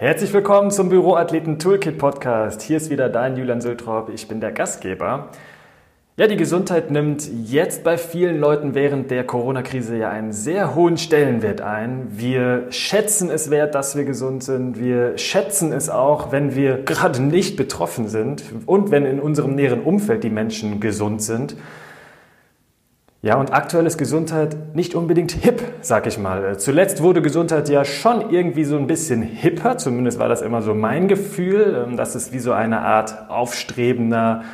Herzlich willkommen zum Büroathleten Toolkit Podcast. Hier ist wieder dein Julian Sültrop. Ich bin der Gastgeber. Ja, die Gesundheit nimmt jetzt bei vielen Leuten während der Corona-Krise ja einen sehr hohen Stellenwert ein. Wir schätzen es wert, dass wir gesund sind. Wir schätzen es auch, wenn wir gerade nicht betroffen sind und wenn in unserem näheren Umfeld die Menschen gesund sind. Ja, und aktuell ist Gesundheit nicht unbedingt hip, sag ich mal. Zuletzt wurde Gesundheit ja schon irgendwie so ein bisschen hipper, zumindest war das immer so mein Gefühl, ähm, dass es wie so eine Art aufstrebender,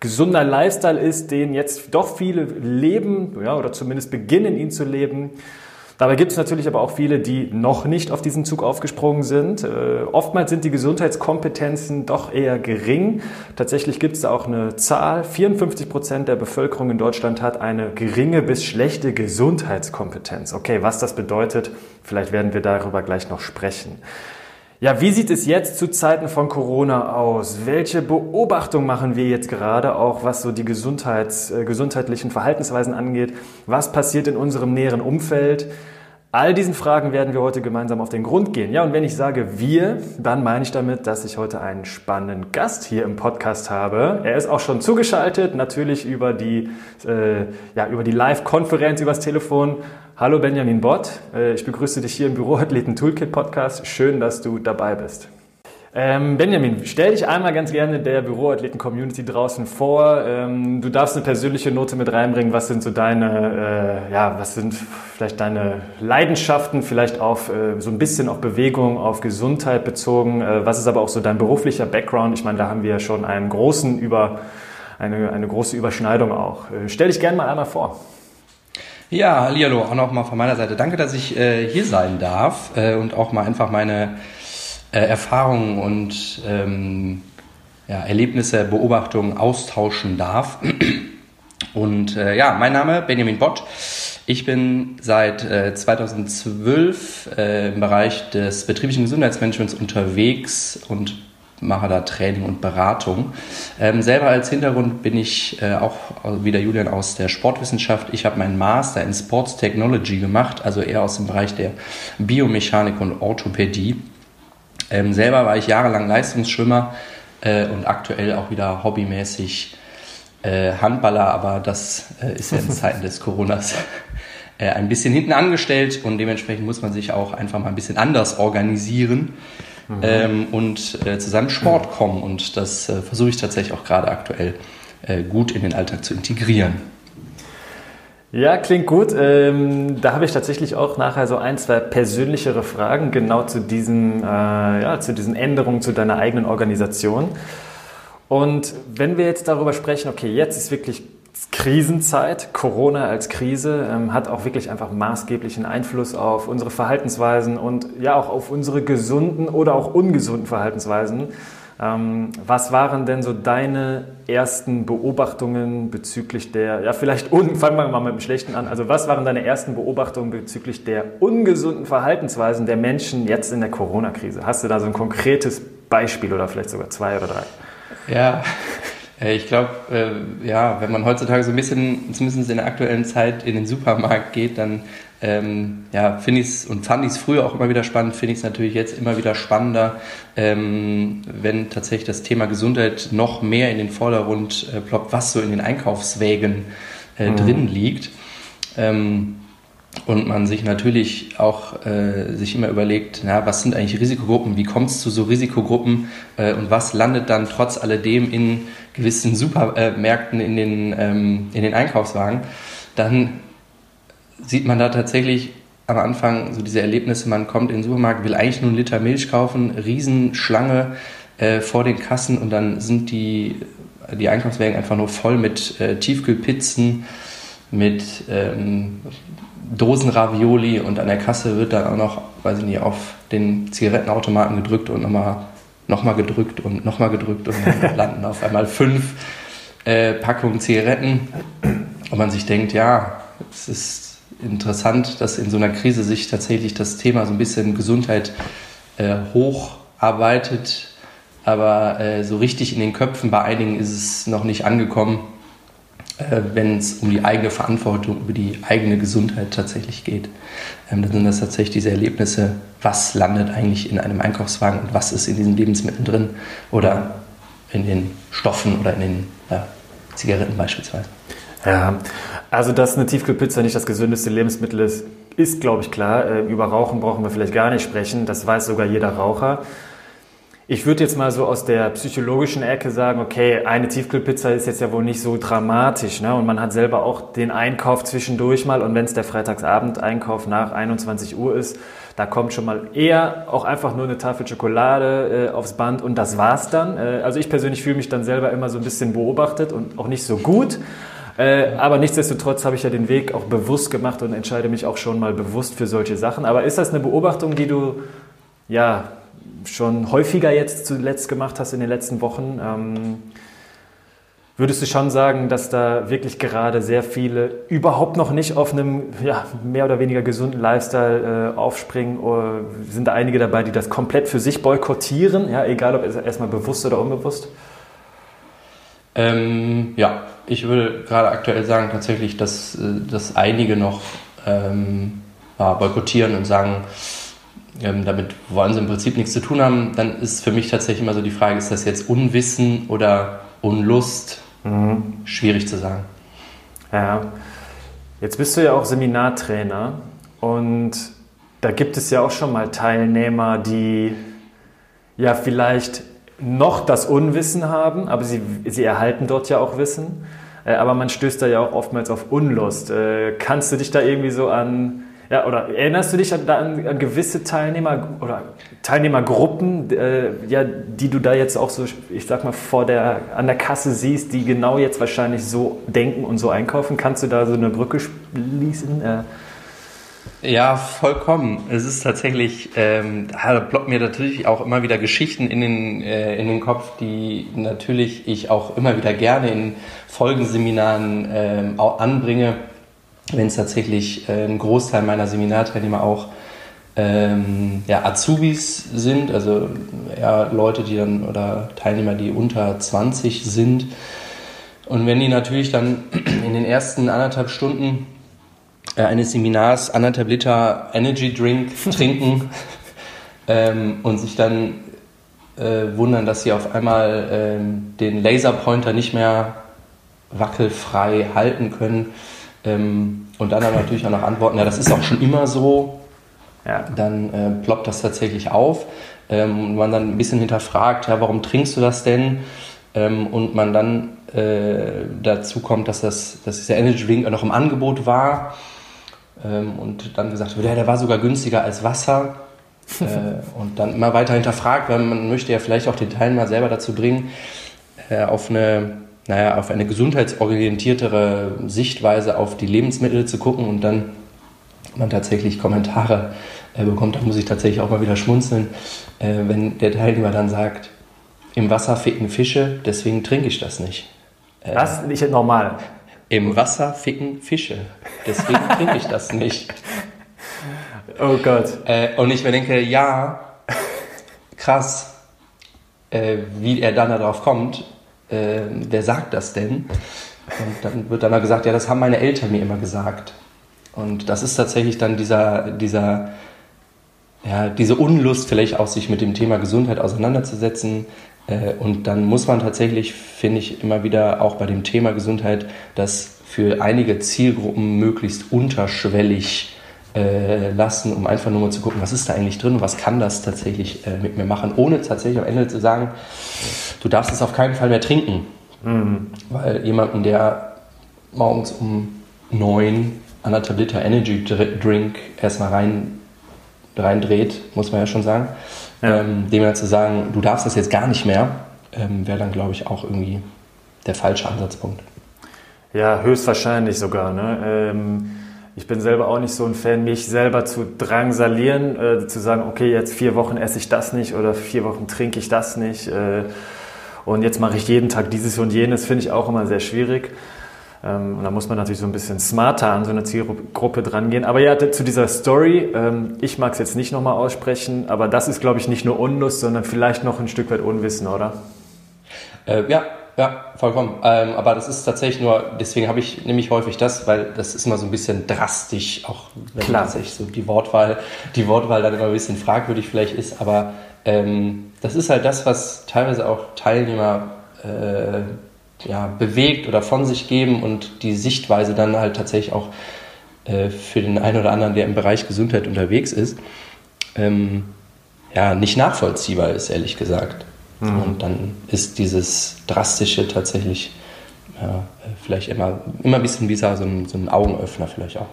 gesunder Lifestyle ist, den jetzt doch viele leben ja, oder zumindest beginnen, ihn zu leben. Dabei gibt es natürlich aber auch viele, die noch nicht auf diesen Zug aufgesprungen sind. Äh, oftmals sind die Gesundheitskompetenzen doch eher gering. Tatsächlich gibt es da auch eine Zahl. 54 Prozent der Bevölkerung in Deutschland hat eine geringe bis schlechte Gesundheitskompetenz. Okay, was das bedeutet, vielleicht werden wir darüber gleich noch sprechen. Ja, wie sieht es jetzt zu Zeiten von Corona aus? Welche Beobachtung machen wir jetzt gerade, auch was so die Gesundheits, äh, gesundheitlichen Verhaltensweisen angeht? Was passiert in unserem näheren Umfeld? All diesen Fragen werden wir heute gemeinsam auf den Grund gehen. Ja, und wenn ich sage wir, dann meine ich damit, dass ich heute einen spannenden Gast hier im Podcast habe. Er ist auch schon zugeschaltet, natürlich über die, äh, ja, über die Live-Konferenz, übers Telefon. Hallo Benjamin Bott, äh, ich begrüße dich hier im Büroathleten Toolkit Podcast. Schön, dass du dabei bist. Ähm, Benjamin, stell dich einmal ganz gerne der Büroathleten-Community draußen vor. Ähm, du darfst eine persönliche Note mit reinbringen. Was sind so deine, äh, ja, was sind vielleicht deine Leidenschaften, vielleicht auf äh, so ein bisschen auf Bewegung, auf Gesundheit bezogen? Äh, was ist aber auch so dein beruflicher Background? Ich meine, da haben wir ja schon einen großen über, eine, eine große Überschneidung auch. Äh, stell dich gerne mal einmal vor. Ja, hallo, auch nochmal von meiner Seite. Danke, dass ich äh, hier sein darf äh, und auch mal einfach meine äh, Erfahrungen und ähm, ja, Erlebnisse, Beobachtungen austauschen darf. Und äh, ja, mein Name Benjamin Bott. Ich bin seit äh, 2012 äh, im Bereich des betrieblichen Gesundheitsmanagements unterwegs und mache da Training und Beratung. Ähm, selber als Hintergrund bin ich äh, auch wie der Julian aus der Sportwissenschaft. Ich habe meinen Master in Sports Technology gemacht, also eher aus dem Bereich der Biomechanik und Orthopädie. Ähm, selber war ich jahrelang Leistungsschwimmer äh, und aktuell auch wieder hobbymäßig äh, Handballer, aber das äh, ist ja in Zeiten des Coronas äh, ein bisschen hinten angestellt und dementsprechend muss man sich auch einfach mal ein bisschen anders organisieren. Mhm. Ähm, und äh, zu seinem Sport kommen. Und das äh, versuche ich tatsächlich auch gerade aktuell gut in den Alltag zu integrieren. Ja, klingt gut. Ähm, da habe ich tatsächlich auch nachher so ein, zwei persönlichere Fragen genau zu diesen, äh, ja, zu diesen Änderungen zu deiner eigenen Organisation. Und wenn wir jetzt darüber sprechen, okay, jetzt ist wirklich Krisenzeit, Corona als Krise ähm, hat auch wirklich einfach maßgeblichen Einfluss auf unsere Verhaltensweisen und ja auch auf unsere gesunden oder auch ungesunden Verhaltensweisen. Ähm, was waren denn so deine ersten Beobachtungen bezüglich der, ja vielleicht, un, fangen wir mal mit dem Schlechten an, also was waren deine ersten Beobachtungen bezüglich der ungesunden Verhaltensweisen der Menschen jetzt in der Corona-Krise? Hast du da so ein konkretes Beispiel oder vielleicht sogar zwei oder drei? Ja, äh, ich glaube, äh, ja, wenn man heutzutage so ein bisschen, zumindest in der aktuellen Zeit, in den Supermarkt geht, dann ähm, ja, finde ich es und fand ich es früher auch immer wieder spannend, finde ich es natürlich jetzt immer wieder spannender, ähm, wenn tatsächlich das Thema Gesundheit noch mehr in den Vordergrund äh, ploppt, was so in den Einkaufswägen äh, mhm. drin liegt. Ähm, und man sich natürlich auch äh, sich immer überlegt, na, was sind eigentlich Risikogruppen, wie kommt es zu so Risikogruppen äh, und was landet dann trotz alledem in gewissen Supermärkten in den, ähm, in den Einkaufswagen, dann sieht man da tatsächlich am Anfang so diese Erlebnisse, man kommt in den Supermarkt, will eigentlich nur einen Liter Milch kaufen, Riesenschlange äh, vor den Kassen und dann sind die, die Einkaufswagen einfach nur voll mit äh, Tiefkühlpizzen, mit ähm, Dosenravioli und an der Kasse wird dann auch noch, weiß ich nicht, auf den Zigarettenautomaten gedrückt und nochmal noch mal gedrückt und nochmal gedrückt und dann landen auf einmal fünf äh, Packungen Zigaretten. Und man sich denkt, ja, es ist interessant, dass in so einer Krise sich tatsächlich das Thema so ein bisschen Gesundheit äh, hocharbeitet, aber äh, so richtig in den Köpfen bei einigen ist es noch nicht angekommen. äh, wenn es um die eigene Verantwortung, über die eigene Gesundheit tatsächlich geht. Ähm, dann sind das tatsächlich diese Erlebnisse, was landet eigentlich in einem Einkaufswagen und was ist in diesen Lebensmitteln drin oder in den Stoffen oder in den Zigaretten beispielsweise. Ja, also dass eine Tiefkühlpizza nicht das gesündeste Lebensmittel ist, ist, glaube ich, klar. Äh, über Rauchen brauchen wir vielleicht gar nicht sprechen. Das weiß sogar jeder Raucher. Ich würde jetzt mal so aus der psychologischen Ecke sagen, okay, eine Tiefkühlpizza ist jetzt ja wohl nicht so dramatisch. Ne? Und man hat selber auch den Einkauf zwischendurch mal. Und wenn es der Freitagsabend-Einkauf nach 21 Uhr ist, da kommt schon mal eher auch einfach nur eine Tafel Schokolade äh, aufs Band und das war's dann. Äh, also ich persönlich fühle mich dann selber immer so ein bisschen beobachtet und auch nicht so gut. Äh, aber nichtsdestotrotz habe ich ja den Weg auch bewusst gemacht und entscheide mich auch schon mal bewusst für solche Sachen. Aber ist das eine Beobachtung, die du ja schon häufiger jetzt zuletzt gemacht hast in den letzten Wochen. Ähm, würdest du schon sagen, dass da wirklich gerade sehr viele überhaupt noch nicht auf einem ja, mehr oder weniger gesunden Lifestyle äh, aufspringen? Oder sind da einige dabei, die das komplett für sich boykottieren? Ja, egal ob erstmal bewusst oder unbewusst? Ähm, ja, ich würde gerade aktuell sagen tatsächlich, dass, äh, dass einige noch ähm, boykottieren und sagen, ähm, damit wollen sie im Prinzip nichts zu tun haben, dann ist für mich tatsächlich immer so die Frage, ist das jetzt Unwissen oder Unlust? Mhm. Schwierig zu sagen. Ja, jetzt bist du ja auch Seminartrainer und da gibt es ja auch schon mal Teilnehmer, die ja vielleicht noch das Unwissen haben, aber sie, sie erhalten dort ja auch Wissen. Äh, aber man stößt da ja auch oftmals auf Unlust. Äh, kannst du dich da irgendwie so an ja, oder erinnerst du dich an, an, an gewisse Teilnehmer oder Teilnehmergruppen, äh, ja, die du da jetzt auch so, ich sag mal, vor der, an der Kasse siehst, die genau jetzt wahrscheinlich so denken und so einkaufen? Kannst du da so eine Brücke schließen? Ja, vollkommen. Es ist tatsächlich, ähm, da ploppt mir natürlich auch immer wieder Geschichten in den, äh, in den Kopf, die natürlich ich auch immer wieder gerne in Folgenseminaren ähm, anbringe wenn es tatsächlich äh, ein Großteil meiner Seminarteilnehmer auch ähm, ja, Azubis sind, also ja, Leute, die dann oder Teilnehmer, die unter 20 sind. Und wenn die natürlich dann in den ersten anderthalb Stunden äh, eines Seminars anderthalb Liter Energy Drink trinken ähm, und sich dann äh, wundern, dass sie auf einmal ähm, den Laserpointer nicht mehr wackelfrei halten können, ähm, und dann aber natürlich auch noch antworten, ja, das ist auch schon immer so, ja. dann äh, ploppt das tatsächlich auf. Ähm, und man dann ein bisschen hinterfragt, ja, warum trinkst du das denn? Ähm, und man dann äh, dazu kommt, dass, das, dass dieser Energy Drink noch im Angebot war. Ähm, und dann gesagt wird, ja, der war sogar günstiger als Wasser. äh, und dann immer weiter hinterfragt, weil man möchte ja vielleicht auch den Teilnehmer selber dazu bringen, äh, auf eine naja, auf eine gesundheitsorientiertere Sichtweise auf die Lebensmittel zu gucken und dann man tatsächlich Kommentare äh, bekommt, da muss ich tatsächlich auch mal wieder schmunzeln, äh, wenn der Teilnehmer dann sagt, im Wasser ficken Fische, deswegen trinke ich das nicht. Äh, Was? Nicht normal. Im Wasser ficken Fische, deswegen trinke ich das nicht. Oh Gott. Äh, und ich mir denke, ja, krass, äh, wie er dann darauf kommt, äh, wer sagt das denn? Und dann wird dann mal gesagt, ja, das haben meine Eltern mir immer gesagt. Und das ist tatsächlich dann dieser, dieser, ja, diese Unlust, vielleicht auch sich mit dem Thema Gesundheit auseinanderzusetzen. Äh, und dann muss man tatsächlich, finde ich, immer wieder auch bei dem Thema Gesundheit das für einige Zielgruppen möglichst unterschwellig äh, lassen, um einfach nur mal zu gucken, was ist da eigentlich drin, was kann das tatsächlich äh, mit mir machen, ohne tatsächlich am Ende zu sagen, du darfst es auf keinen Fall mehr trinken. Mhm. Weil jemanden, der morgens um neun anderthalb Liter Energy Drink erstmal rein, reindreht, muss man ja schon sagen, Ähm, dem ja zu sagen, du darfst das jetzt gar nicht mehr, ähm, wäre dann, glaube ich, auch irgendwie der falsche Ansatzpunkt. Ja, höchstwahrscheinlich sogar. Ne? Ähm ich bin selber auch nicht so ein Fan, mich selber zu drangsalieren, äh, zu sagen, okay, jetzt vier Wochen esse ich das nicht oder vier Wochen trinke ich das nicht äh, und jetzt mache ich jeden Tag dieses und jenes, finde ich auch immer sehr schwierig. Ähm, und da muss man natürlich so ein bisschen smarter an so eine Zielgruppe drangehen. Aber ja, zu dieser Story, ähm, ich mag es jetzt nicht nochmal aussprechen, aber das ist, glaube ich, nicht nur Unlust, sondern vielleicht noch ein Stück weit Unwissen, oder? Äh, ja, ja, vollkommen. Ähm, aber das ist tatsächlich nur, deswegen habe ich nämlich häufig das, weil das ist immer so ein bisschen drastisch, auch wenn Klar. tatsächlich so die Wortwahl, die Wortwahl dann immer ein bisschen fragwürdig vielleicht ist, aber ähm, das ist halt das, was teilweise auch Teilnehmer äh, ja, bewegt oder von sich geben und die Sichtweise dann halt tatsächlich auch äh, für den einen oder anderen, der im Bereich Gesundheit unterwegs ist, ähm, ja, nicht nachvollziehbar ist, ehrlich gesagt. Mhm. Und dann ist dieses Drastische tatsächlich ja, vielleicht immer, immer ein bisschen wie so ein, so ein Augenöffner vielleicht auch.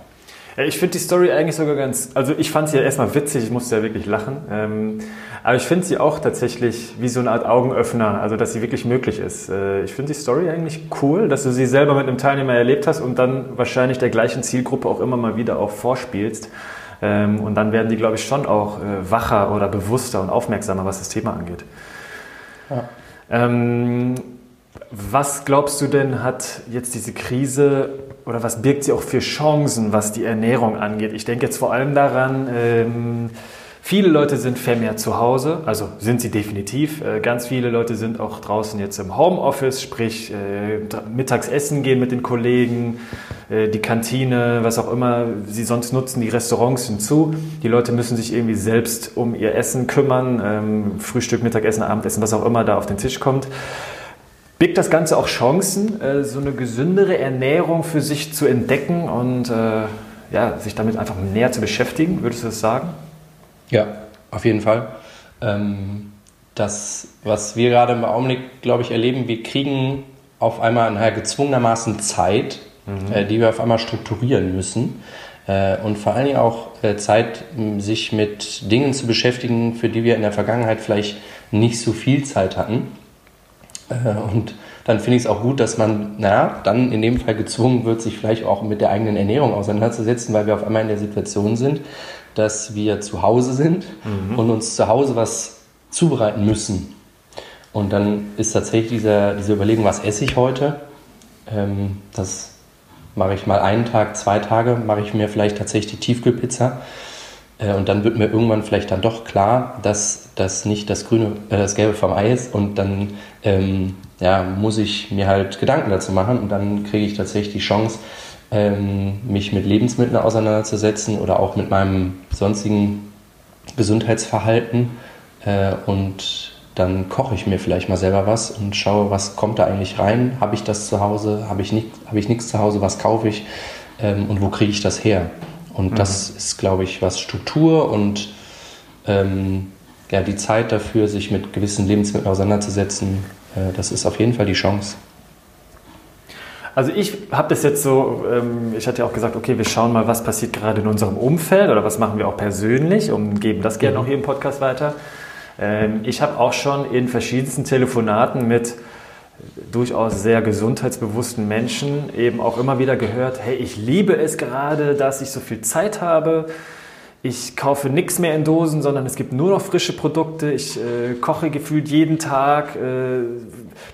Ich finde die Story eigentlich sogar ganz, also ich fand sie ja erstmal witzig, ich musste ja wirklich lachen. Ähm, aber ich finde sie auch tatsächlich wie so eine Art Augenöffner, also dass sie wirklich möglich ist. Äh, ich finde die Story eigentlich cool, dass du sie selber mit einem Teilnehmer erlebt hast und dann wahrscheinlich der gleichen Zielgruppe auch immer mal wieder auch vorspielst. Ähm, und dann werden die, glaube ich, schon auch äh, wacher oder bewusster und aufmerksamer, was das Thema angeht. Ja. Ähm, was glaubst du denn, hat jetzt diese Krise oder was birgt sie auch für Chancen, was die Ernährung angeht? Ich denke jetzt vor allem daran, ähm, Viele Leute sind vermehrt zu Hause, also sind sie definitiv. Äh, ganz viele Leute sind auch draußen jetzt im Homeoffice, sprich äh, mittags essen gehen mit den Kollegen, äh, die Kantine, was auch immer sie sonst nutzen, die Restaurants sind zu. Die Leute müssen sich irgendwie selbst um ihr Essen kümmern, ähm, Frühstück, Mittagessen, Abendessen, was auch immer da auf den Tisch kommt. Birgt das Ganze auch Chancen, so eine gesündere Ernährung für sich zu entdecken und ja, sich damit einfach näher zu beschäftigen? Würdest du das sagen? Ja, auf jeden Fall. Ähm, das, was wir gerade im Augenblick, glaube ich, erleben, wir kriegen auf einmal naja, gezwungenermaßen Zeit, mhm. äh, die wir auf einmal strukturieren müssen. Äh, und vor allen Dingen auch äh, Zeit, sich mit Dingen zu beschäftigen, für die wir in der Vergangenheit vielleicht nicht so viel Zeit hatten. Äh, und dann finde ich es auch gut, dass man, naja, dann in dem Fall gezwungen wird, sich vielleicht auch mit der eigenen Ernährung auseinanderzusetzen, weil wir auf einmal in der Situation sind, dass wir zu Hause sind mhm. und uns zu Hause was zubereiten müssen. Und dann ist tatsächlich diese, diese Überlegung, was esse ich heute? Ähm, das mache ich mal einen Tag, zwei Tage, mache ich mir vielleicht tatsächlich die Tiefkühlpizza. Äh, und dann wird mir irgendwann vielleicht dann doch klar, dass das nicht das Grüne, äh, das Gelbe vom Ei ist. Und dann ähm, ja, muss ich mir halt Gedanken dazu machen. Und dann kriege ich tatsächlich die Chance, ähm, mich mit Lebensmitteln auseinanderzusetzen oder auch mit meinem sonstigen Gesundheitsverhalten. Äh, und dann koche ich mir vielleicht mal selber was und schaue, was kommt da eigentlich rein. Habe ich das zu Hause? Habe ich, nicht, hab ich nichts zu Hause? Was kaufe ich? Ähm, und wo kriege ich das her? Und mhm. das ist, glaube ich, was Struktur und ähm, ja, die Zeit dafür, sich mit gewissen Lebensmitteln auseinanderzusetzen, äh, das ist auf jeden Fall die Chance. Also ich habe das jetzt so, ähm, ich hatte ja auch gesagt, okay, wir schauen mal, was passiert gerade in unserem Umfeld oder was machen wir auch persönlich und geben das gerne mhm. auch hier im Podcast weiter. Ähm, ich habe auch schon in verschiedensten Telefonaten mit durchaus sehr gesundheitsbewussten Menschen eben auch immer wieder gehört, hey, ich liebe es gerade, dass ich so viel Zeit habe ich kaufe nichts mehr in Dosen, sondern es gibt nur noch frische Produkte. Ich äh, koche gefühlt jeden Tag. Äh,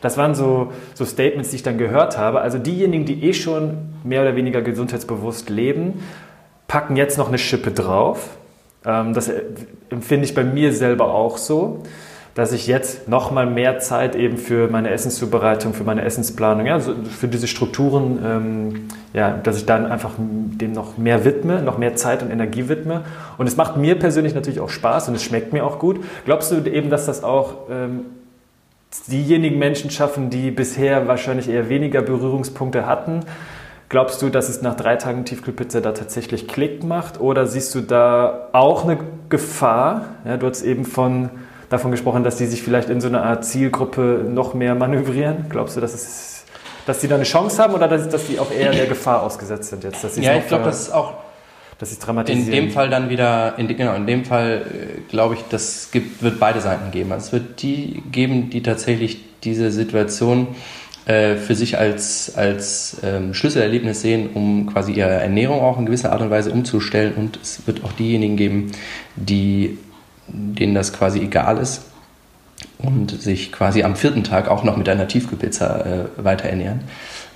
das waren so, so Statements, die ich dann gehört habe. Also diejenigen, die eh schon mehr oder weniger gesundheitsbewusst leben, packen jetzt noch eine Schippe drauf. Ähm, das äh, empfinde ich bei mir selber auch so dass ich jetzt noch mal mehr Zeit eben für meine Essenszubereitung, für meine Essensplanung, ja, für diese Strukturen, ähm, ja, dass ich dann einfach dem noch mehr widme, noch mehr Zeit und Energie widme. Und es macht mir persönlich natürlich auch Spaß und es schmeckt mir auch gut. Glaubst du eben, dass das auch ähm, diejenigen Menschen schaffen, die bisher wahrscheinlich eher weniger Berührungspunkte hatten? Glaubst du, dass es nach drei Tagen Tiefkühlpizza da tatsächlich Klick macht? Oder siehst du da auch eine Gefahr? Ja, du hast eben von davon gesprochen, dass die sich vielleicht in so einer Art Zielgruppe noch mehr manövrieren. Glaubst du, dass es dass die da eine Chance haben oder dass, dass die auch eher der Gefahr ausgesetzt sind jetzt? ja, ich glaube, das ist auch dass sie dramatisieren. In dem Fall dann wieder, in, genau, in dem Fall äh, glaube ich, das gibt, wird beide Seiten geben. Also es wird die geben, die tatsächlich diese Situation äh, für sich als, als ähm, Schlüsselerlebnis sehen, um quasi ihre Ernährung auch in gewisser Art und Weise umzustellen. Und es wird auch diejenigen geben, die denen das quasi egal ist und sich quasi am vierten Tag auch noch mit einer Tiefkühlpizza äh, weiter ernähren.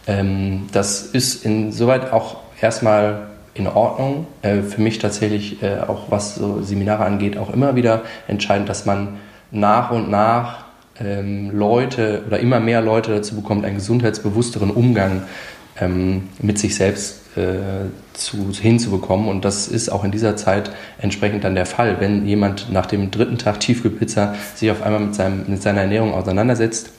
Ähm, das ist insoweit auch erstmal in Ordnung. Äh, für mich tatsächlich äh, auch was so Seminare angeht, auch immer wieder entscheidend, dass man nach und nach ähm, Leute oder immer mehr Leute dazu bekommt, einen gesundheitsbewussteren Umgang ähm, mit sich selbst äh, zu, hinzubekommen. Und das ist auch in dieser Zeit entsprechend dann der Fall. Wenn jemand nach dem dritten Tag Tiefkühlpizza sich auf einmal mit, seinem, mit seiner Ernährung auseinandersetzt,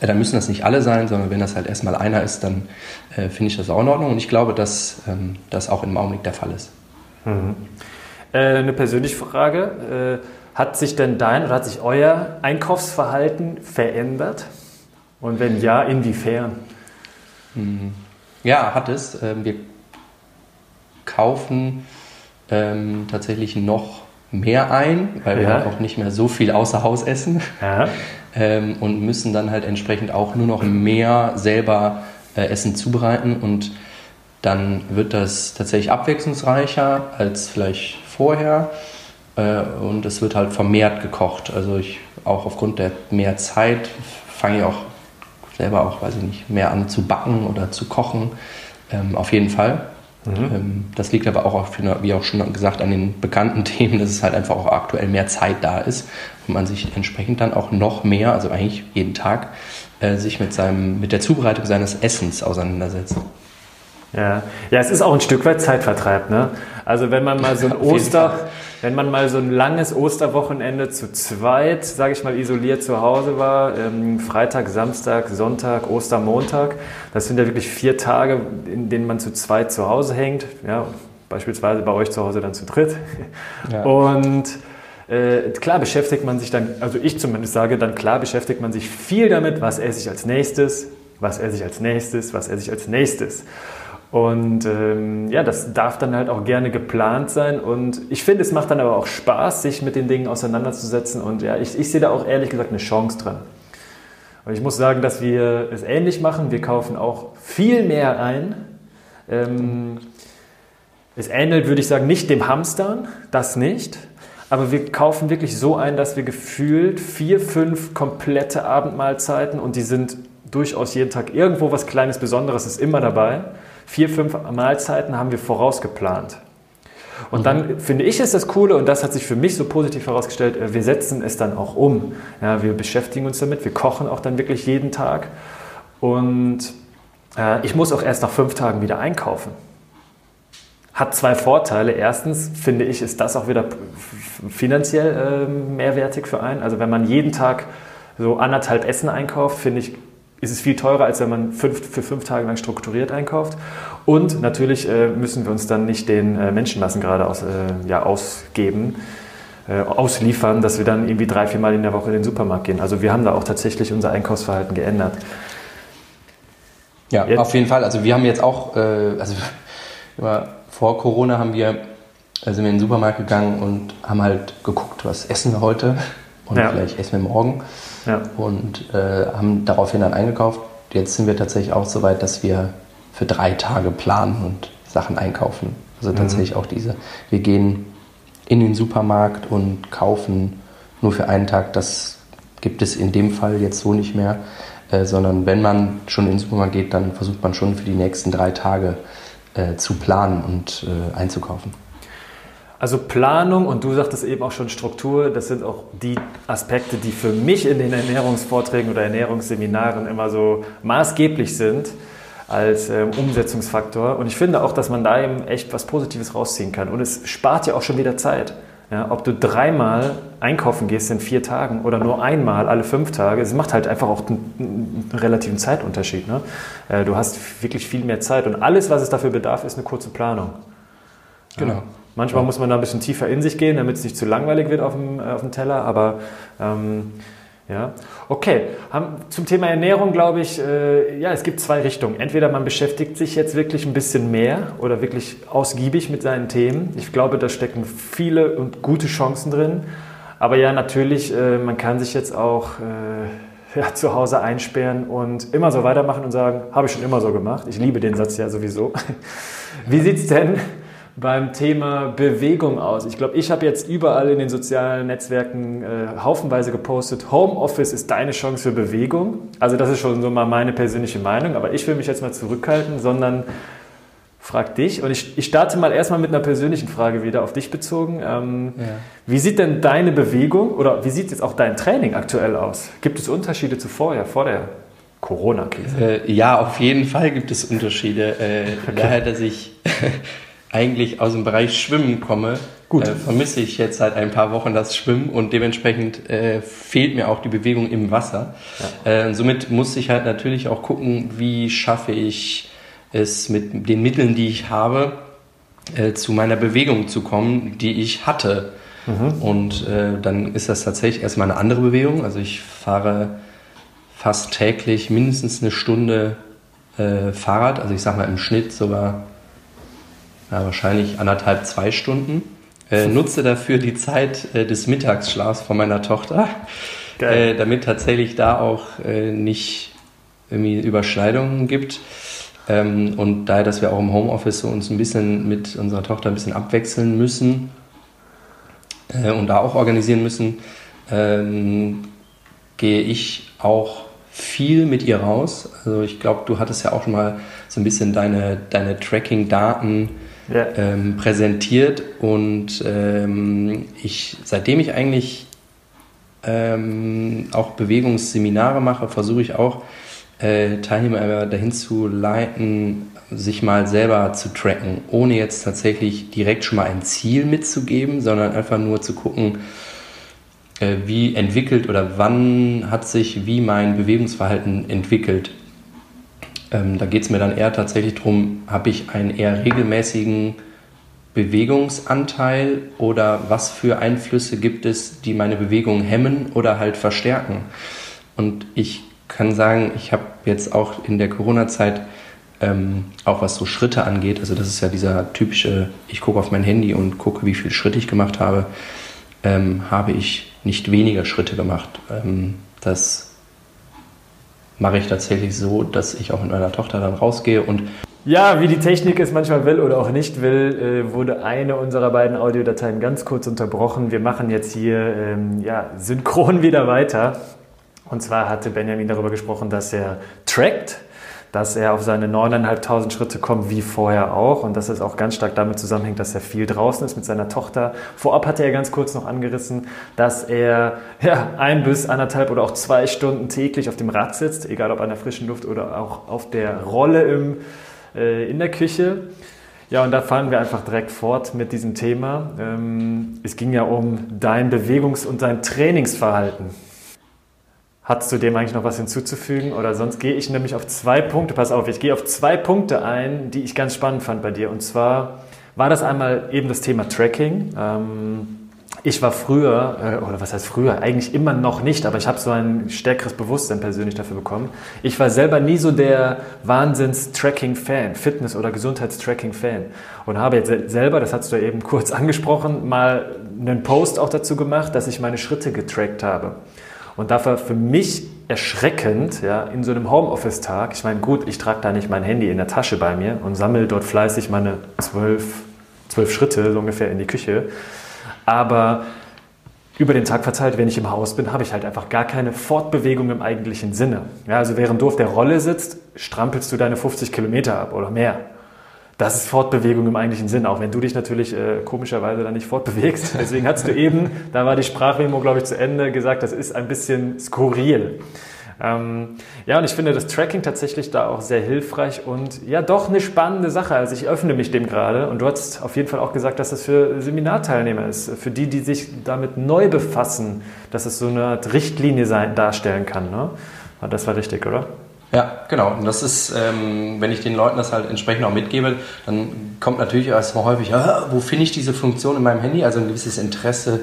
äh, dann müssen das nicht alle sein, sondern wenn das halt erstmal einer ist, dann äh, finde ich das auch in Ordnung. Und ich glaube, dass ähm, das auch im Augenblick der Fall ist. Mhm. Äh, eine persönliche Frage. Äh, hat sich denn dein oder hat sich euer Einkaufsverhalten verändert? Und wenn ja, inwiefern? Mhm. Ja, hat es. Ähm, wir kaufen ähm, tatsächlich noch mehr ein, weil wir halt auch nicht mehr so viel außer Haus essen. Ja. Ähm, und müssen dann halt entsprechend auch nur noch mehr selber äh, Essen zubereiten und dann wird das tatsächlich abwechslungsreicher als vielleicht vorher äh, und es wird halt vermehrt gekocht. Also ich auch aufgrund der mehr Zeit fange ich auch selber auch, weiß ich nicht, mehr an zu backen oder zu kochen. Ähm, auf jeden Fall. Mhm. Ähm, das liegt aber auch, wie auch schon gesagt, an den bekannten Themen, dass es halt einfach auch aktuell mehr Zeit da ist und man sich entsprechend dann auch noch mehr, also eigentlich jeden Tag, äh, sich mit, seinem, mit der Zubereitung seines Essens auseinandersetzt. Ja. ja, es ist auch ein Stück weit Zeitvertreib. Ne? Also wenn man mal so ein Oster, wenn man mal so ein langes Osterwochenende zu zweit, sage ich mal, isoliert zu Hause war, ähm, Freitag, Samstag, Sonntag, Ostermontag, das sind ja wirklich vier Tage, in denen man zu zweit zu Hause hängt. Ja, beispielsweise bei euch zu Hause dann zu dritt. Ja. Und äh, klar beschäftigt man sich dann, also ich zumindest sage dann, klar beschäftigt man sich viel damit, was esse ich als nächstes, was esse ich als nächstes, was esse ich als nächstes. Und ähm, ja, das darf dann halt auch gerne geplant sein. Und ich finde, es macht dann aber auch Spaß, sich mit den Dingen auseinanderzusetzen. Und ja, ich, ich sehe da auch ehrlich gesagt eine Chance dran. Und ich muss sagen, dass wir es ähnlich machen. Wir kaufen auch viel mehr ein. Ähm, es ähnelt, würde ich sagen, nicht dem Hamstern, das nicht. Aber wir kaufen wirklich so ein, dass wir gefühlt vier, fünf komplette Abendmahlzeiten und die sind durchaus jeden Tag irgendwo was Kleines Besonderes ist immer dabei vier, fünf Mahlzeiten haben wir vorausgeplant. Und mhm. dann finde ich es das Coole, und das hat sich für mich so positiv herausgestellt, äh, wir setzen es dann auch um. Ja, wir beschäftigen uns damit, wir kochen auch dann wirklich jeden Tag. Und äh, ich muss auch erst nach fünf Tagen wieder einkaufen. Hat zwei Vorteile. Erstens finde ich, ist das auch wieder finanziell äh, mehrwertig für einen. Also wenn man jeden Tag so anderthalb Essen einkauft, finde ich, ist es viel teurer, als wenn man fünf, für fünf Tage lang strukturiert einkauft. Und natürlich äh, müssen wir uns dann nicht den äh, Menschenmassen gerade aus, äh, ja, ausgeben, äh, ausliefern, dass wir dann irgendwie drei, vier Mal in der Woche in den Supermarkt gehen. Also wir haben da auch tatsächlich unser Einkaufsverhalten geändert. Ja, jetzt. auf jeden Fall. Also wir haben jetzt auch, äh, also vor Corona haben wir, sind wir in den Supermarkt gegangen und haben halt geguckt, was essen wir heute und ja. vielleicht essen wir morgen ja. und äh, haben daraufhin dann eingekauft. Jetzt sind wir tatsächlich auch so weit, dass wir für drei Tage planen und Sachen einkaufen. Also mhm. tatsächlich auch diese, wir gehen in den Supermarkt und kaufen nur für einen Tag. Das gibt es in dem Fall jetzt so nicht mehr, äh, sondern wenn man schon in den Supermarkt geht, dann versucht man schon für die nächsten drei Tage äh, zu planen und äh, einzukaufen. Also Planung und du sagtest eben auch schon Struktur, das sind auch die Aspekte, die für mich in den Ernährungsvorträgen oder Ernährungsseminaren immer so maßgeblich sind als ähm, Umsetzungsfaktor. Und ich finde auch, dass man da eben echt was Positives rausziehen kann. Und es spart ja auch schon wieder Zeit. Ja, ob du dreimal einkaufen gehst in vier Tagen oder nur einmal alle fünf Tage, es macht halt einfach auch einen, einen relativen Zeitunterschied. Ne? Äh, du hast wirklich viel mehr Zeit und alles, was es dafür bedarf, ist eine kurze Planung. Genau. Ja. Manchmal muss man da ein bisschen tiefer in sich gehen, damit es nicht zu langweilig wird auf dem, äh, auf dem Teller, aber ähm, ja. Okay, zum Thema Ernährung glaube ich, äh, ja, es gibt zwei Richtungen. Entweder man beschäftigt sich jetzt wirklich ein bisschen mehr oder wirklich ausgiebig mit seinen Themen. Ich glaube, da stecken viele und gute Chancen drin. Aber ja, natürlich, äh, man kann sich jetzt auch äh, ja, zu Hause einsperren und immer so weitermachen und sagen, habe ich schon immer so gemacht. Ich liebe den Satz ja sowieso. Wie sieht es denn beim Thema Bewegung aus? Ich glaube, ich habe jetzt überall in den sozialen Netzwerken äh, haufenweise gepostet, Homeoffice ist deine Chance für Bewegung. Also das ist schon so mal meine persönliche Meinung, aber ich will mich jetzt mal zurückhalten, sondern frag dich und ich, ich starte mal erstmal mit einer persönlichen Frage wieder auf dich bezogen. Ähm, ja. Wie sieht denn deine Bewegung oder wie sieht jetzt auch dein Training aktuell aus? Gibt es Unterschiede zu vorher, vor der Corona-Krise? Äh, ja, auf jeden Fall gibt es Unterschiede. Äh, okay. Daher, dass ich eigentlich aus dem Bereich Schwimmen komme, Gut. Äh, vermisse ich jetzt seit ein paar Wochen das Schwimmen und dementsprechend äh, fehlt mir auch die Bewegung im Wasser. Ja. Äh, somit muss ich halt natürlich auch gucken, wie schaffe ich es mit den Mitteln, die ich habe, äh, zu meiner Bewegung zu kommen, die ich hatte. Mhm. Und äh, dann ist das tatsächlich erstmal eine andere Bewegung. Also ich fahre fast täglich mindestens eine Stunde äh, Fahrrad. Also ich sage mal im Schnitt sogar ja, wahrscheinlich anderthalb, zwei Stunden. Äh, nutze dafür die Zeit äh, des Mittagsschlafs von meiner Tochter, äh, damit tatsächlich da auch äh, nicht irgendwie Überschneidungen gibt. Ähm, und daher, dass wir auch im Homeoffice so uns ein bisschen mit unserer Tochter ein bisschen abwechseln müssen äh, und da auch organisieren müssen, ähm, gehe ich auch viel mit ihr raus. Also ich glaube, du hattest ja auch schon mal so ein bisschen deine, deine Tracking-Daten ja. ähm, präsentiert und ähm, ich, seitdem ich eigentlich ähm, auch Bewegungsseminare mache, versuche ich auch äh, Teilnehmer dahin zu leiten, sich mal selber zu tracken, ohne jetzt tatsächlich direkt schon mal ein Ziel mitzugeben, sondern einfach nur zu gucken, äh, wie entwickelt oder wann hat sich wie mein Bewegungsverhalten entwickelt. Ähm, da geht es mir dann eher tatsächlich darum, habe ich einen eher regelmäßigen Bewegungsanteil oder was für Einflüsse gibt es, die meine Bewegung hemmen oder halt verstärken. Und ich kann sagen, ich habe jetzt auch in der Corona-Zeit, ähm, auch was so Schritte angeht, also das ist ja dieser typische, ich gucke auf mein Handy und gucke, wie viele Schritte ich gemacht habe, ähm, habe ich nicht weniger Schritte gemacht. Ähm, das mache ich tatsächlich so, dass ich auch mit meiner Tochter dann rausgehe und ja, wie die Technik es manchmal will oder auch nicht will, äh, wurde eine unserer beiden Audiodateien ganz kurz unterbrochen. Wir machen jetzt hier ähm, ja, synchron wieder weiter. Und zwar hatte Benjamin darüber gesprochen, dass er trackt, dass er auf seine 9.500 Schritte kommt, wie vorher auch. Und dass es auch ganz stark damit zusammenhängt, dass er viel draußen ist mit seiner Tochter. Vorab hatte er ganz kurz noch angerissen, dass er ja, ein bis anderthalb oder auch zwei Stunden täglich auf dem Rad sitzt, egal ob an der frischen Luft oder auch auf der Rolle im, äh, in der Küche. Ja, und da fahren wir einfach direkt fort mit diesem Thema. Ähm, es ging ja um dein Bewegungs- und dein Trainingsverhalten. Hast du dem eigentlich noch was hinzuzufügen? Oder sonst gehe ich nämlich auf zwei Punkte, pass auf, ich gehe auf zwei Punkte ein, die ich ganz spannend fand bei dir. Und zwar war das einmal eben das Thema Tracking. Ähm, ich war früher, äh, oder was heißt früher, eigentlich immer noch nicht, aber ich habe so ein stärkeres Bewusstsein persönlich dafür bekommen. Ich war selber nie so der Wahnsinns-Tracking-Fan, Fitness- oder Gesundheitstracking-Fan. Und habe jetzt selber, das hast du ja eben kurz angesprochen, mal einen Post auch dazu gemacht, dass ich meine Schritte getrackt habe. Und da war für mich erschreckend, ja, in so einem Homeoffice-Tag, ich meine, gut, ich trage da nicht mein Handy in der Tasche bei mir und sammle dort fleißig meine zwölf, zwölf Schritte so ungefähr in die Küche. Aber über den Tag verteilt, wenn ich im Haus bin, habe ich halt einfach gar keine Fortbewegung im eigentlichen Sinne. Ja, also während du auf der Rolle sitzt, strampelst du deine 50 Kilometer ab oder mehr. Das ist Fortbewegung im eigentlichen Sinn, auch wenn du dich natürlich äh, komischerweise da nicht fortbewegst. Deswegen hast du eben, da war die Sprachmemo, glaube ich, zu Ende, gesagt, das ist ein bisschen skurril. Ähm, ja, und ich finde das Tracking tatsächlich da auch sehr hilfreich und ja, doch eine spannende Sache. Also ich öffne mich dem gerade und du hast auf jeden Fall auch gesagt, dass das für Seminarteilnehmer ist, für die, die sich damit neu befassen, dass es so eine Art Richtlinie sein, darstellen kann. Ne? Das war richtig, oder? Ja, genau. Und das ist, ähm, wenn ich den Leuten das halt entsprechend auch mitgebe, dann kommt natürlich erstmal häufig, ah, wo finde ich diese Funktion in meinem Handy? Also ein gewisses Interesse,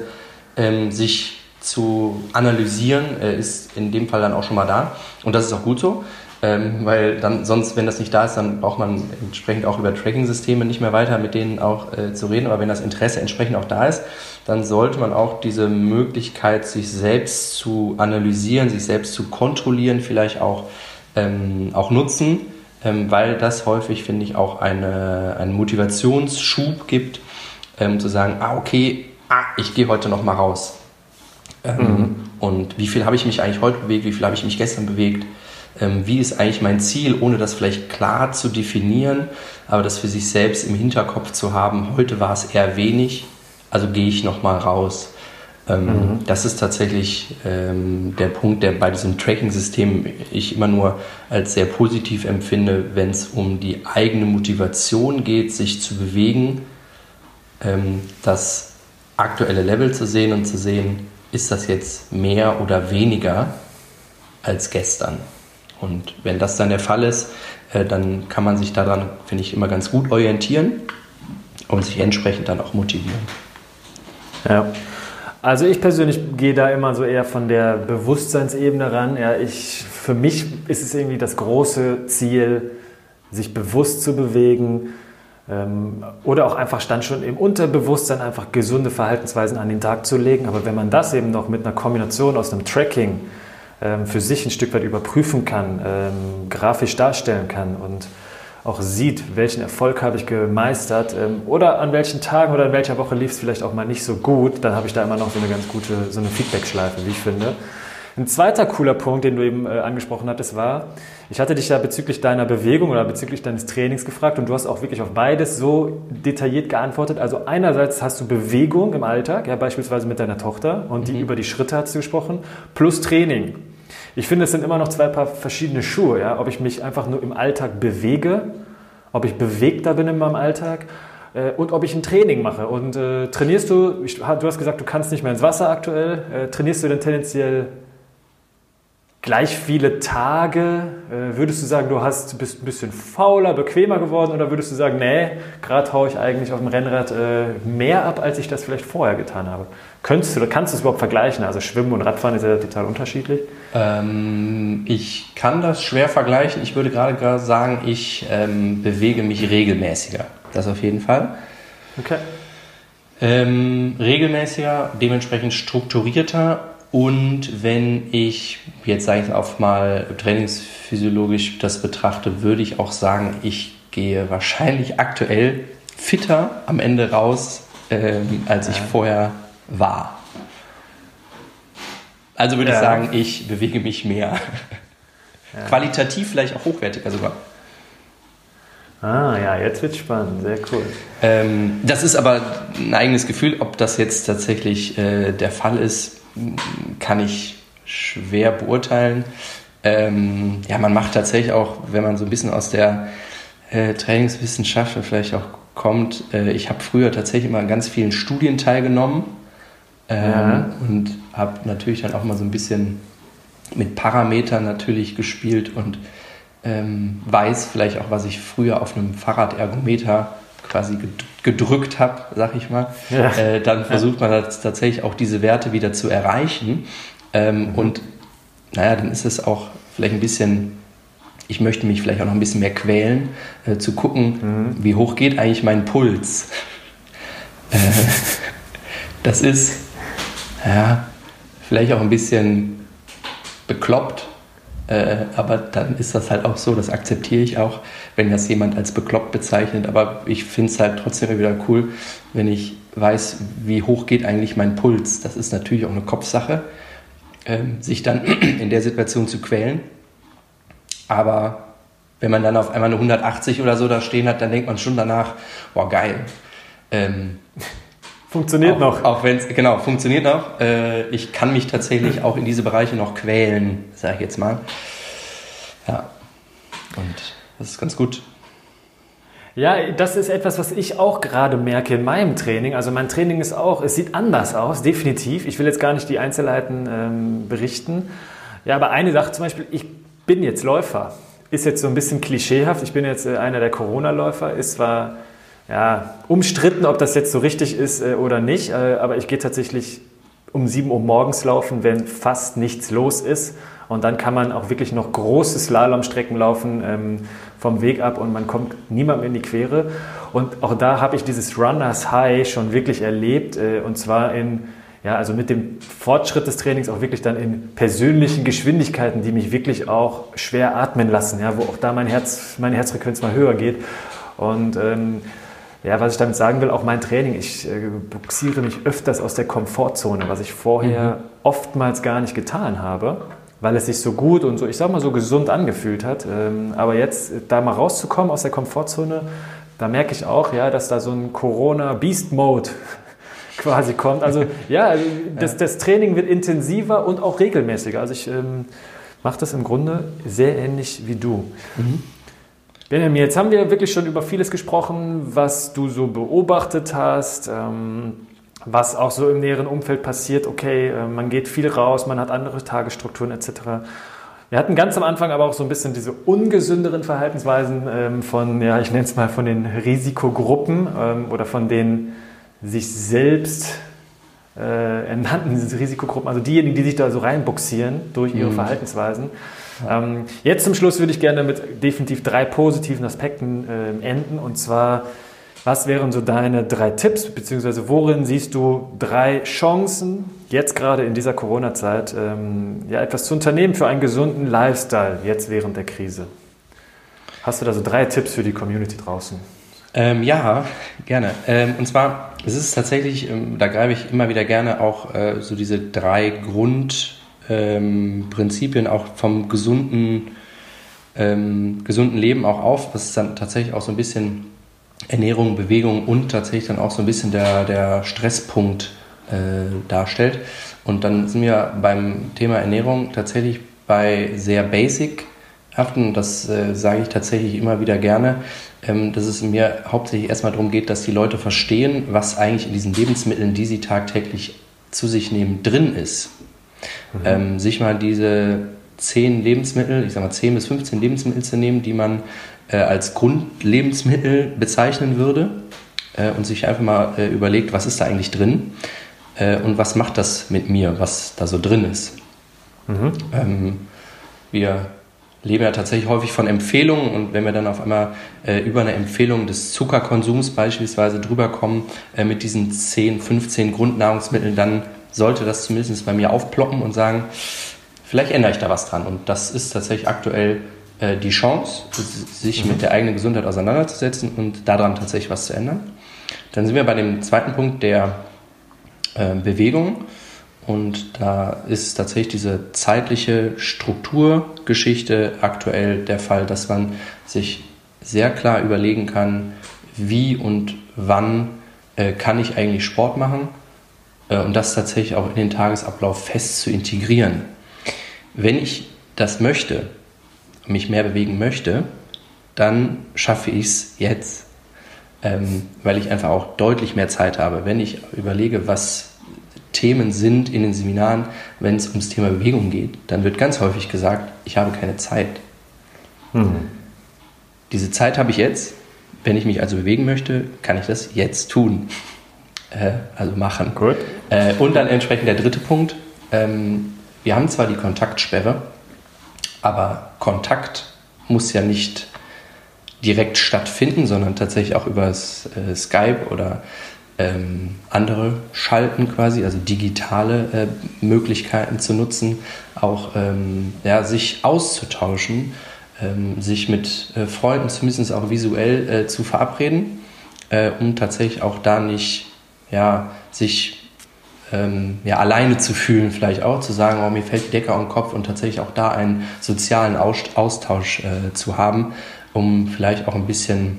ähm, sich zu analysieren, äh, ist in dem Fall dann auch schon mal da. Und das ist auch gut so, ähm, weil dann sonst, wenn das nicht da ist, dann braucht man entsprechend auch über Tracking-Systeme nicht mehr weiter mit denen auch äh, zu reden. Aber wenn das Interesse entsprechend auch da ist, dann sollte man auch diese Möglichkeit, sich selbst zu analysieren, sich selbst zu kontrollieren, vielleicht auch ähm, auch nutzen, ähm, weil das häufig, finde ich, auch eine, einen Motivationsschub gibt, ähm, zu sagen, ah, okay, ah, ich gehe heute noch mal raus. Ähm, mhm. Und wie viel habe ich mich eigentlich heute bewegt, wie viel habe ich mich gestern bewegt? ähm, wie ist eigentlich mein Ziel, ohne das vielleicht klar zu definieren, aber das für sich selbst im Hinterkopf zu haben, heute war es eher wenig, also gehe ich nochmal raus. Ähm, mhm. Das ist tatsächlich ähm, der Punkt, der bei diesem Tracking-System ich immer nur als sehr positiv empfinde, wenn es um die eigene Motivation geht, sich zu bewegen, ähm, das aktuelle Level zu sehen und zu sehen, ist das jetzt mehr oder weniger als gestern. Und wenn das dann der Fall ist, äh, dann kann man sich daran, finde ich, immer ganz gut orientieren und sich entsprechend dann auch motivieren. Ja. Also ich persönlich gehe da immer so eher von der Bewusstseinsebene ran. Ja, ich, für mich ist es irgendwie das große Ziel, sich bewusst zu bewegen ähm, oder auch einfach stand schon im Unterbewusstsein einfach gesunde Verhaltensweisen an den Tag zu legen. Aber wenn man das eben noch mit einer Kombination aus einem Tracking ähm, für sich ein Stück weit überprüfen kann, ähm, grafisch darstellen kann und auch sieht, welchen Erfolg habe ich gemeistert ähm, oder an welchen Tagen oder in welcher Woche lief es vielleicht auch mal nicht so gut, dann habe ich da immer noch so eine ganz gute, so eine Feedback-Schleife, wie ich finde. Ein zweiter cooler Punkt, den du eben äh, angesprochen hattest, war, ich hatte dich ja bezüglich deiner Bewegung oder bezüglich deines Trainings gefragt und du hast auch wirklich auf beides so detailliert geantwortet. Also einerseits hast du Bewegung im Alltag, ja beispielsweise mit deiner Tochter und die mhm. über die Schritte hast du gesprochen, plus Training. Ich finde, es sind immer noch zwei Paar verschiedene Schuhe. Ja? Ob ich mich einfach nur im Alltag bewege, ob ich bewegter bin in meinem Alltag äh, und ob ich ein Training mache. Und äh, trainierst du, ich, du hast gesagt, du kannst nicht mehr ins Wasser aktuell, äh, trainierst du denn tendenziell gleich viele Tage? Äh, würdest du sagen, du hast, bist ein bisschen fauler, bequemer geworden oder würdest du sagen, nee, gerade haue ich eigentlich auf dem Rennrad äh, mehr ab, als ich das vielleicht vorher getan habe? Könntest du kannst du es überhaupt vergleichen? Also Schwimmen und Radfahren ist ja total unterschiedlich. Ähm, ich kann das schwer vergleichen. Ich würde gerade sagen, ich ähm, bewege mich regelmäßiger. Das auf jeden Fall. Okay. Ähm, regelmäßiger, dementsprechend strukturierter und wenn ich jetzt sage ich auch mal trainingsphysiologisch das betrachte, würde ich auch sagen, ich gehe wahrscheinlich aktuell fitter am Ende raus, ähm, als ich vorher war. Also würde ja. ich sagen, ich bewege mich mehr. Ja. Qualitativ vielleicht auch hochwertiger sogar. Ah ja, jetzt wird spannend, sehr cool. Ähm, das ist aber ein eigenes Gefühl, ob das jetzt tatsächlich äh, der Fall ist, kann ich schwer beurteilen. Ähm, ja, man macht tatsächlich auch, wenn man so ein bisschen aus der äh, Trainingswissenschaft vielleicht auch kommt, äh, ich habe früher tatsächlich immer an ganz vielen Studien teilgenommen ähm, ja. Und habe natürlich dann auch mal so ein bisschen mit Parametern natürlich gespielt und ähm, weiß vielleicht auch, was ich früher auf einem Fahrradergometer quasi gedrückt habe, sag ich mal. Ja. Äh, dann versucht man tatsächlich auch diese Werte wieder zu erreichen. Ähm, mhm. Und naja, dann ist es auch vielleicht ein bisschen, ich möchte mich vielleicht auch noch ein bisschen mehr quälen, äh, zu gucken, mhm. wie hoch geht eigentlich mein Puls. Äh, das ist ja, vielleicht auch ein bisschen bekloppt, äh, aber dann ist das halt auch so, das akzeptiere ich auch, wenn das jemand als bekloppt bezeichnet. Aber ich finde es halt trotzdem wieder cool, wenn ich weiß, wie hoch geht eigentlich mein Puls. Das ist natürlich auch eine Kopfsache, äh, sich dann in der Situation zu quälen. Aber wenn man dann auf einmal eine 180 oder so da stehen hat, dann denkt man schon danach, boah, geil. Ähm, Funktioniert auch, noch. Auch wenn es, genau, funktioniert noch. Äh, ich kann mich tatsächlich auch in diese Bereiche noch quälen, sage ich jetzt mal. Ja. Und das ist ganz gut. Ja, das ist etwas, was ich auch gerade merke in meinem Training. Also mein Training ist auch, es sieht anders aus, definitiv. Ich will jetzt gar nicht die Einzelheiten ähm, berichten. Ja, aber eine Sache zum Beispiel, ich bin jetzt Läufer. Ist jetzt so ein bisschen klischeehaft. Ich bin jetzt äh, einer der Corona-Läufer. Ist zwar ja, umstritten, ob das jetzt so richtig ist äh, oder nicht, äh, aber ich gehe tatsächlich um 7 Uhr morgens laufen, wenn fast nichts los ist. Und dann kann man auch wirklich noch große Slalomstrecken laufen ähm, vom Weg ab und man kommt niemandem in die Quere. Und auch da habe ich dieses Runners High schon wirklich erlebt äh, und zwar in, ja, also mit dem Fortschritt des Trainings auch wirklich dann in persönlichen Geschwindigkeiten, die mich wirklich auch schwer atmen lassen, ja, wo auch da mein Herz, meine Herzfrequenz mal höher geht. Und ähm, ja, was ich damit sagen will, auch mein Training, ich äh, buxiere mich öfters aus der Komfortzone, was ich vorher mhm. oftmals gar nicht getan habe. weil es sich so gut und so, ich sag mal, so gesund angefühlt hat. Ähm, aber jetzt da mal rauszukommen aus der Komfortzone, da merke ich auch, ja, dass da so ein Corona-Beast-Mode quasi kommt. Also ja, also das, das, Training wird intensiver und auch regelmäßiger. Also ich ähm, mache das im Grunde sehr ähnlich wie du. Mhm. Benjamin, jetzt haben wir wirklich schon über vieles gesprochen, was du so beobachtet hast, ähm, was auch so im näheren Umfeld passiert. Okay, äh, man geht viel raus, man hat andere Tagesstrukturen etc. Wir hatten ganz am Anfang aber auch so ein bisschen diese ungesünderen Verhaltensweisen ähm, von, ja, ich nenne es mal von den Risikogruppen ähm, oder von den sich selbst äh, ernannten Risikogruppen, also diejenigen, die sich da so reinbuxieren durch ihre mhm. Verhaltensweisen. Ähm, jetzt zum Schluss würde ich gerne mit definitiv drei positiven Aspekten äh, enden. Und zwar, was wären so deine drei Tipps, beziehungsweise worin siehst du drei Chancen, jetzt gerade in dieser Corona-Zeit, ähm, ja, etwas zu unternehmen für einen gesunden Lifestyle, jetzt während der Krise? Hast du da so drei Tipps für die Community draußen? Ähm, ja, gerne. Ähm, und zwar, es ist tatsächlich, ähm, da greife ich immer wieder gerne auch äh, so diese drei Grundprinzipien auch vom gesunden, ähm, gesunden Leben auch auf, was dann tatsächlich auch so ein bisschen Ernährung, Bewegung und tatsächlich dann auch so ein bisschen der, der Stresspunkt äh, darstellt. Und dann sind wir beim Thema Ernährung tatsächlich bei sehr basic haften. Das äh, sage ich tatsächlich immer wieder gerne, ähm, dass es mir hauptsächlich erstmal darum geht, dass die Leute verstehen, was eigentlich in diesen Lebensmitteln, die sie tagtäglich zu sich nehmen, drin ist. Mhm. Ähm, sich mal diese zehn Lebensmittel, ich sage mal 10 bis 15 Lebensmittel zu nehmen, die man äh, als Grundlebensmittel bezeichnen würde äh, und sich einfach mal äh, überlegt, was ist da eigentlich drin äh, und was macht das mit mir, was da so drin ist. Mhm. Ähm, wir leben ja tatsächlich häufig von Empfehlungen und wenn wir dann auf einmal äh, über eine Empfehlung des Zuckerkonsums beispielsweise drüber kommen äh, mit diesen 10, 15 Grundnahrungsmitteln, dann sollte das zumindest bei mir aufploppen und sagen, vielleicht ändere ich da was dran. Und das ist tatsächlich aktuell äh, die Chance, sich mhm. mit der eigenen Gesundheit auseinanderzusetzen und daran tatsächlich was zu ändern. Dann sind wir bei dem zweiten Punkt der äh, Bewegung. Und da ist tatsächlich diese zeitliche Strukturgeschichte aktuell der Fall, dass man sich sehr klar überlegen kann, wie und wann äh, kann ich eigentlich Sport machen äh, und das tatsächlich auch in den Tagesablauf fest zu integrieren. Wenn ich das möchte, mich mehr bewegen möchte, dann schaffe ich es jetzt, ähm, weil ich einfach auch deutlich mehr Zeit habe. Wenn ich überlege, was Themen sind in den Seminaren, wenn es ums Thema Bewegung geht, dann wird ganz häufig gesagt, ich habe keine Zeit. Mhm. Diese Zeit habe ich jetzt. Wenn ich mich also bewegen möchte, kann ich das jetzt tun. Äh, also machen. Gut. Äh, und dann entsprechend der dritte Punkt. Ähm, wir haben zwar die Kontaktsperre, aber Kontakt muss ja nicht direkt stattfinden, sondern tatsächlich auch über äh, Skype oder ähm, andere Schalten quasi, also digitale äh, Möglichkeiten zu nutzen, auch ähm, ja, sich auszutauschen, ähm, sich mit äh, Freunden zumindest auch visuell äh, zu verabreden, äh, um tatsächlich auch da nicht ja, sich ähm, ja, alleine zu fühlen, vielleicht auch zu sagen, oh, mir fällt die Decke auf den Kopf und tatsächlich auch da einen sozialen Austausch äh, zu haben, um vielleicht auch ein bisschen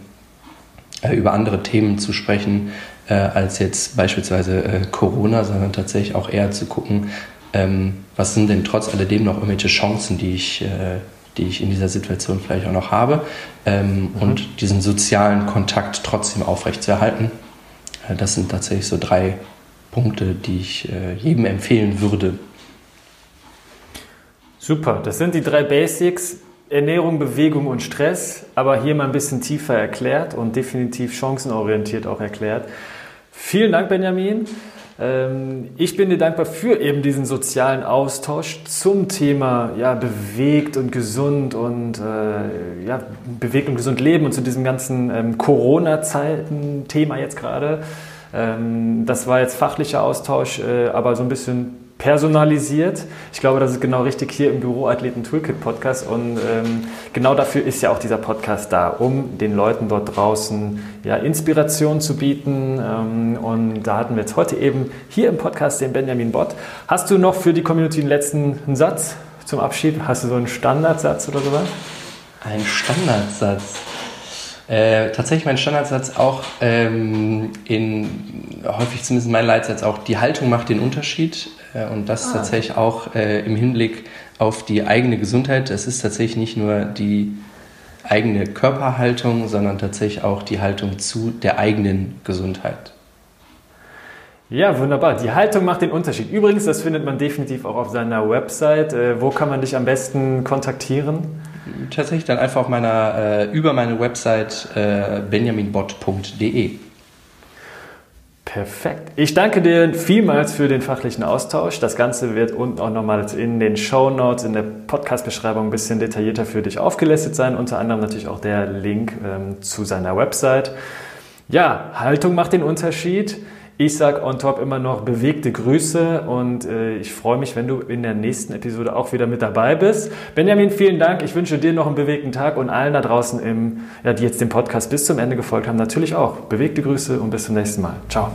äh, über andere Themen zu sprechen, äh, als jetzt beispielsweise äh, Corona, sondern tatsächlich auch eher zu gucken, ähm, was sind denn trotz alledem noch irgendwelche Chancen, die ich, äh, die ich in dieser Situation vielleicht auch noch habe ähm, mhm. und diesen sozialen Kontakt trotzdem aufrechtzuerhalten. Äh, das sind tatsächlich so drei Punkte, die ich äh, jedem empfehlen würde. Super, das sind die drei Basics. Ernährung, Bewegung und Stress, aber hier mal ein bisschen tiefer erklärt und definitiv chancenorientiert auch erklärt. Vielen Dank, Benjamin. Ähm, ich bin dir dankbar für eben diesen sozialen Austausch zum Thema ja, bewegt und gesund und äh, ja, bewegt und gesund leben und zu diesem ganzen ähm, Corona-Zeiten-Thema jetzt gerade. Ähm, das war jetzt fachlicher Austausch, äh, aber so ein bisschen personalisiert. Ich glaube, das ist genau richtig hier im Büroathleten Toolkit Podcast und ähm, genau dafür ist ja auch dieser Podcast da, um den Leuten dort draußen ja, Inspiration zu bieten. Ähm, und da hatten wir jetzt heute eben hier im Podcast den Benjamin Bott. Hast du noch für die Community einen letzten Satz zum Abschied? Hast du so einen Standardsatz oder sowas? Ein Standardsatz. Äh, tatsächlich mein Standardsatz auch ähm, in häufig zumindest mein Leitsatz auch die Haltung macht den Unterschied und das ah. tatsächlich auch äh, im Hinblick auf die eigene Gesundheit. Es ist tatsächlich nicht nur die eigene Körperhaltung, sondern tatsächlich auch die Haltung zu der eigenen Gesundheit. Ja, wunderbar. Die Haltung macht den Unterschied. Übrigens, das findet man definitiv auch auf seiner Website. Äh, wo kann man dich am besten kontaktieren? Tatsächlich dann einfach auf meiner, äh, über meine Website äh, benjaminbot.de. Perfekt. Ich danke dir vielmals für den fachlichen Austausch. Das Ganze wird unten auch nochmal in den Show Notes, in der Podcast-Beschreibung ein bisschen detaillierter für dich aufgelistet sein. Unter anderem natürlich auch der Link ähm, zu seiner Website. Ja, Haltung macht den Unterschied. Ich sage on top immer noch bewegte Grüße und äh, ich freue mich, wenn du in der nächsten Episode auch wieder mit dabei bist. Benjamin, vielen Dank. Ich wünsche dir noch einen bewegten Tag und allen da draußen, im, ja, die jetzt den Podcast bis zum Ende gefolgt haben, natürlich auch. Bewegte Grüße und bis zum nächsten Mal. Ciao.